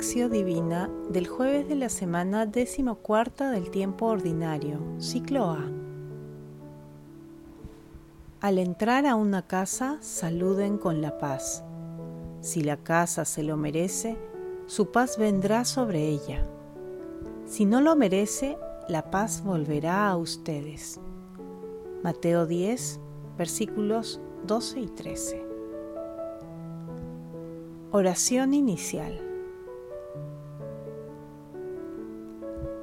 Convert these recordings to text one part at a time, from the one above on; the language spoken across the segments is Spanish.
Lección Divina del jueves de la semana decimocuarta del tiempo ordinario, ciclo A. Al entrar a una casa, saluden con la paz. Si la casa se lo merece, su paz vendrá sobre ella. Si no lo merece, la paz volverá a ustedes. Mateo 10, versículos 12 y 13. Oración inicial.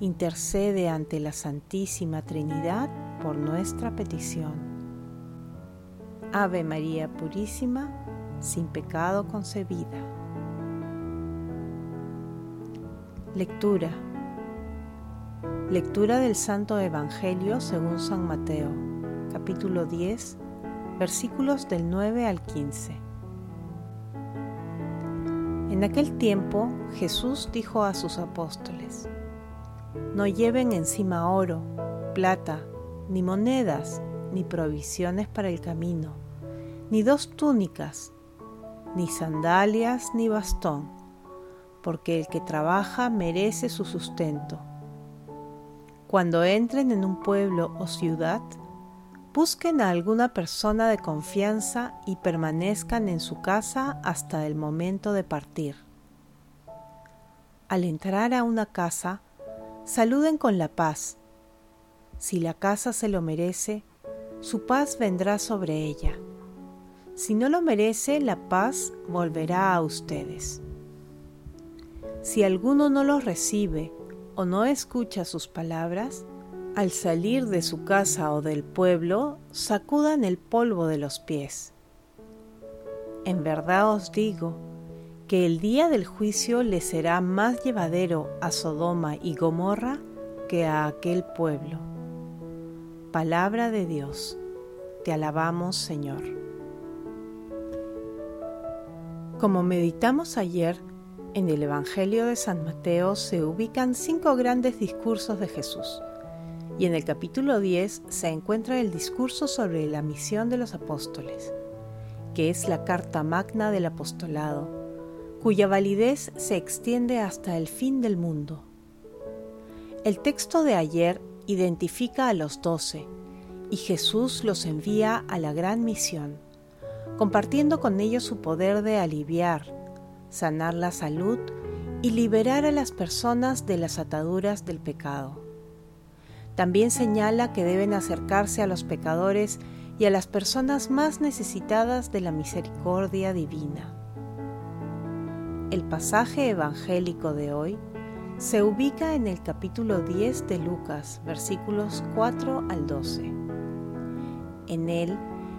intercede ante la Santísima Trinidad por nuestra petición. Ave María Purísima, sin pecado concebida. Lectura. Lectura del Santo Evangelio según San Mateo, capítulo 10, versículos del 9 al 15. En aquel tiempo Jesús dijo a sus apóstoles, no lleven encima oro, plata, ni monedas, ni provisiones para el camino, ni dos túnicas, ni sandalias, ni bastón, porque el que trabaja merece su sustento. Cuando entren en un pueblo o ciudad, busquen a alguna persona de confianza y permanezcan en su casa hasta el momento de partir. Al entrar a una casa, saluden con la paz. Si la casa se lo merece, su paz vendrá sobre ella. Si no lo merece, la paz volverá a ustedes. Si alguno no los recibe o no escucha sus palabras, al salir de su casa o del pueblo, sacudan el polvo de los pies. En verdad os digo, que el día del juicio le será más llevadero a Sodoma y Gomorra que a aquel pueblo. Palabra de Dios, te alabamos Señor. Como meditamos ayer, en el Evangelio de San Mateo se ubican cinco grandes discursos de Jesús, y en el capítulo 10 se encuentra el discurso sobre la misión de los apóstoles, que es la carta magna del apostolado cuya validez se extiende hasta el fin del mundo. El texto de ayer identifica a los doce y Jesús los envía a la gran misión, compartiendo con ellos su poder de aliviar, sanar la salud y liberar a las personas de las ataduras del pecado. También señala que deben acercarse a los pecadores y a las personas más necesitadas de la misericordia divina. El pasaje evangélico de hoy se ubica en el capítulo 10 de Lucas, versículos 4 al 12. En él,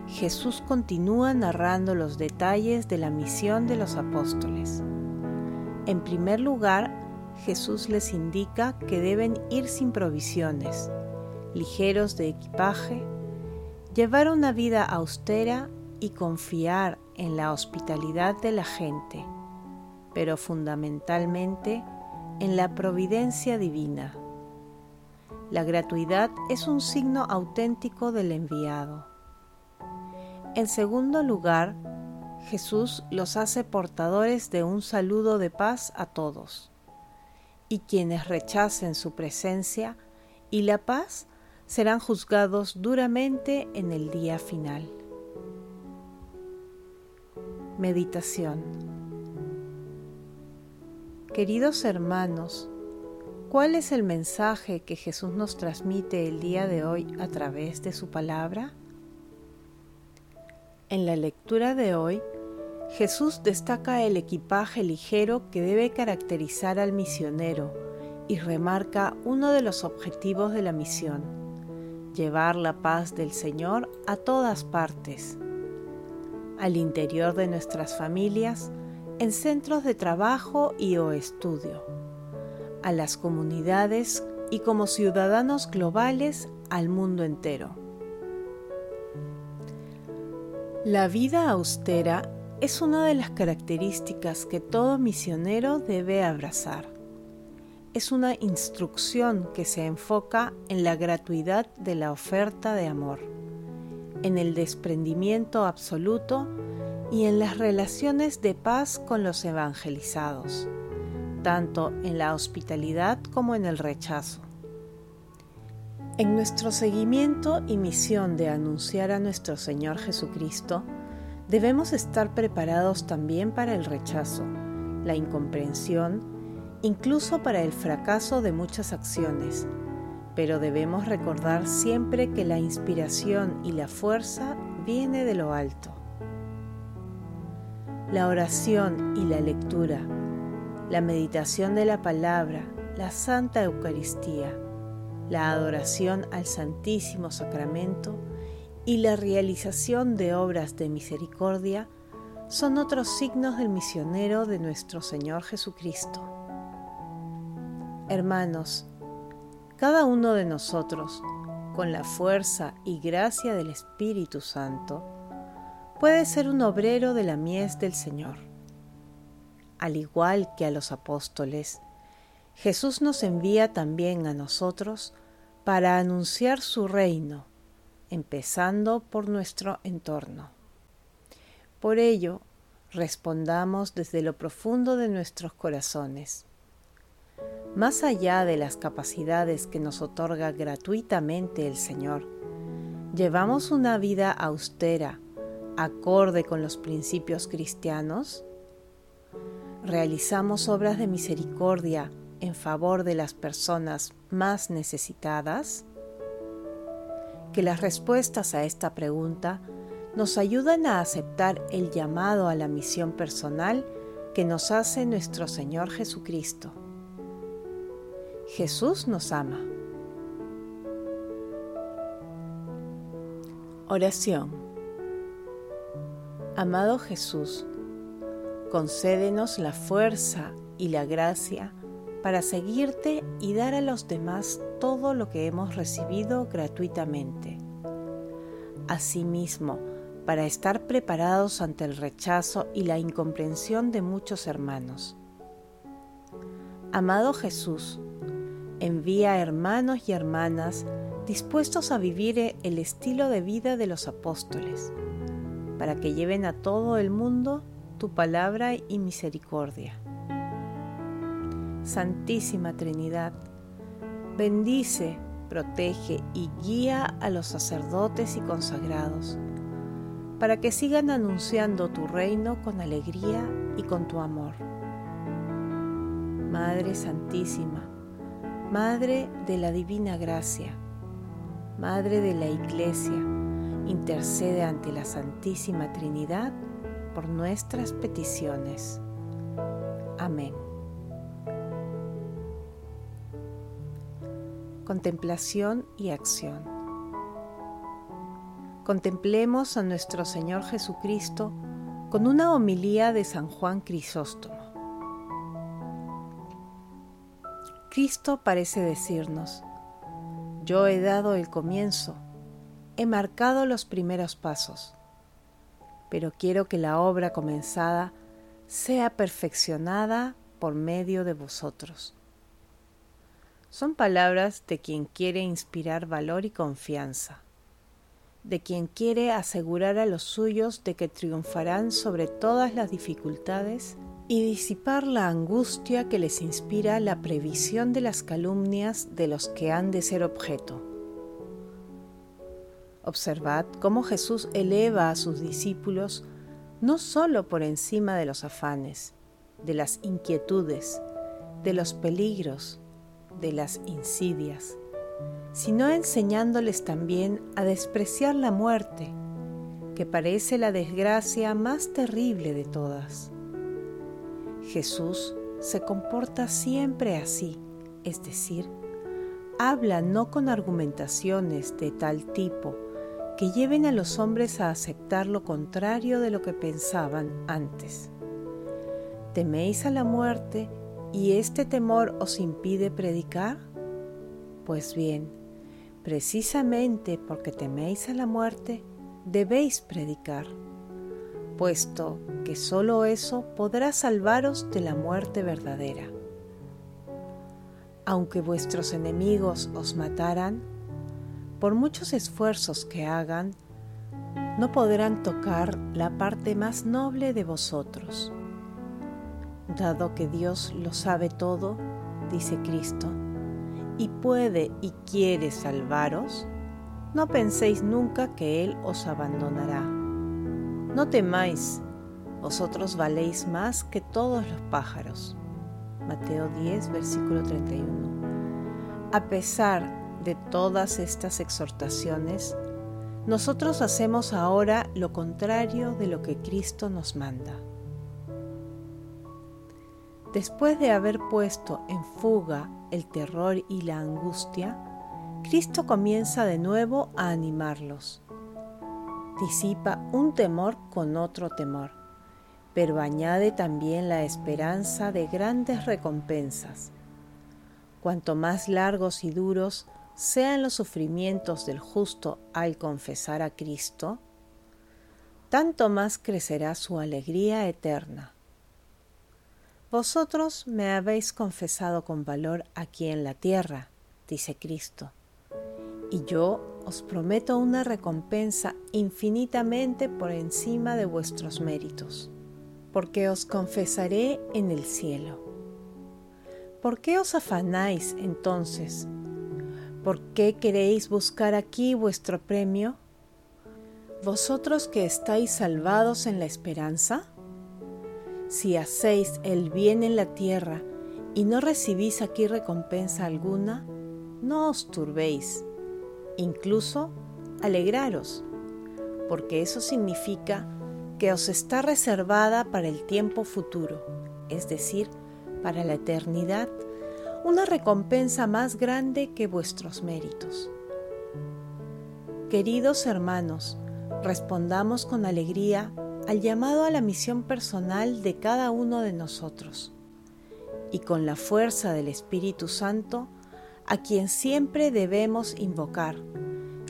Jesús continúa narrando los detalles de la misión de los apóstoles. En primer lugar, Jesús les indica que deben ir sin provisiones, ligeros de equipaje, llevar una vida austera y confiar en la hospitalidad de la gente pero fundamentalmente en la providencia divina. La gratuidad es un signo auténtico del enviado. En segundo lugar, Jesús los hace portadores de un saludo de paz a todos, y quienes rechacen su presencia y la paz serán juzgados duramente en el día final. Meditación Queridos hermanos, ¿cuál es el mensaje que Jesús nos transmite el día de hoy a través de su palabra? En la lectura de hoy, Jesús destaca el equipaje ligero que debe caracterizar al misionero y remarca uno de los objetivos de la misión, llevar la paz del Señor a todas partes, al interior de nuestras familias, en centros de trabajo y o estudio, a las comunidades y como ciudadanos globales al mundo entero. La vida austera es una de las características que todo misionero debe abrazar. Es una instrucción que se enfoca en la gratuidad de la oferta de amor, en el desprendimiento absoluto y en las relaciones de paz con los evangelizados, tanto en la hospitalidad como en el rechazo. En nuestro seguimiento y misión de anunciar a nuestro Señor Jesucristo, debemos estar preparados también para el rechazo, la incomprensión, incluso para el fracaso de muchas acciones, pero debemos recordar siempre que la inspiración y la fuerza viene de lo alto. La oración y la lectura, la meditación de la palabra, la Santa Eucaristía, la adoración al Santísimo Sacramento y la realización de obras de misericordia son otros signos del misionero de nuestro Señor Jesucristo. Hermanos, cada uno de nosotros, con la fuerza y gracia del Espíritu Santo, puede ser un obrero de la mies del Señor. Al igual que a los apóstoles, Jesús nos envía también a nosotros para anunciar su reino, empezando por nuestro entorno. Por ello, respondamos desde lo profundo de nuestros corazones. Más allá de las capacidades que nos otorga gratuitamente el Señor, llevamos una vida austera, acorde con los principios cristianos. Realizamos obras de misericordia en favor de las personas más necesitadas? Que las respuestas a esta pregunta nos ayuden a aceptar el llamado a la misión personal que nos hace nuestro Señor Jesucristo. Jesús nos ama. Oración. Amado Jesús, concédenos la fuerza y la gracia para seguirte y dar a los demás todo lo que hemos recibido gratuitamente. Asimismo, para estar preparados ante el rechazo y la incomprensión de muchos hermanos. Amado Jesús, envía hermanos y hermanas dispuestos a vivir el estilo de vida de los apóstoles, para que lleven a todo el mundo tu palabra y misericordia. Santísima Trinidad, bendice, protege y guía a los sacerdotes y consagrados, para que sigan anunciando tu reino con alegría y con tu amor. Madre Santísima, Madre de la Divina Gracia, Madre de la Iglesia, intercede ante la Santísima Trinidad por nuestras peticiones. Amén. contemplación y acción. Contemplemos a nuestro Señor Jesucristo con una homilía de San Juan Crisóstomo. Cristo parece decirnos, yo he dado el comienzo, he marcado los primeros pasos, pero quiero que la obra comenzada sea perfeccionada por medio de vosotros. Son palabras de quien quiere inspirar valor y confianza, de quien quiere asegurar a los suyos de que triunfarán sobre todas las dificultades y disipar la angustia que les inspira la previsión de las calumnias de los que han de ser objeto. Observad cómo Jesús eleva a sus discípulos no sólo por encima de los afanes, de las inquietudes, de los peligros, de las insidias, sino enseñándoles también a despreciar la muerte, que parece la desgracia más terrible de todas. Jesús se comporta siempre así, es decir, habla no con argumentaciones de tal tipo que lleven a los hombres a aceptar lo contrario de lo que pensaban antes. Teméis a la muerte ¿Y este temor os impide predicar? Pues bien, precisamente porque teméis a la muerte, debéis predicar, puesto que sólo eso podrá salvaros de la muerte verdadera. Aunque vuestros enemigos os mataran, por muchos esfuerzos que hagan, no podrán tocar la parte más noble de vosotros Dado que Dios lo sabe todo, dice Cristo, y puede y quiere salvaros, no penséis nunca que Él os abandonará. No temáis, vosotros valéis más que todos los pájaros. Mateo 10, versículo 31. A pesar de todas estas exhortaciones, nosotros hacemos ahora lo contrario de lo que Cristo nos manda. Después de haber puesto en fuga el terror y la angustia, Cristo comienza de nuevo a animarlos. Disipa un temor con otro temor, pero añade también la esperanza de grandes recompensas. Cuanto más largos y duros sean los sufrimientos del justo al confesar a Cristo, tanto más crecerá su alegría eterna. Vosotros me habéis confesado con valor aquí en la tierra, dice Cristo, y yo os prometo una recompensa infinitamente por encima de vuestros méritos, porque os confesaré en el cielo. ¿Por qué os afanáis entonces? ¿Por qué queréis buscar aquí vuestro premio? ¿Vosotros que estáis salvados en la esperanza? Si hacéis el bien en la tierra y no recibís aquí recompensa alguna, no os turbéis, incluso alegraros, porque eso significa que os está reservada para el tiempo futuro, es decir, para la eternidad, una recompensa más grande que vuestros méritos. Queridos hermanos, respondamos con alegría al llamado a la misión personal de cada uno de nosotros y con la fuerza del Espíritu Santo, a quien siempre debemos invocar.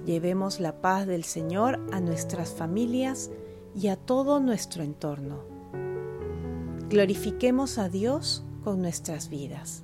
Llevemos la paz del Señor a nuestras familias y a todo nuestro entorno. Glorifiquemos a Dios con nuestras vidas.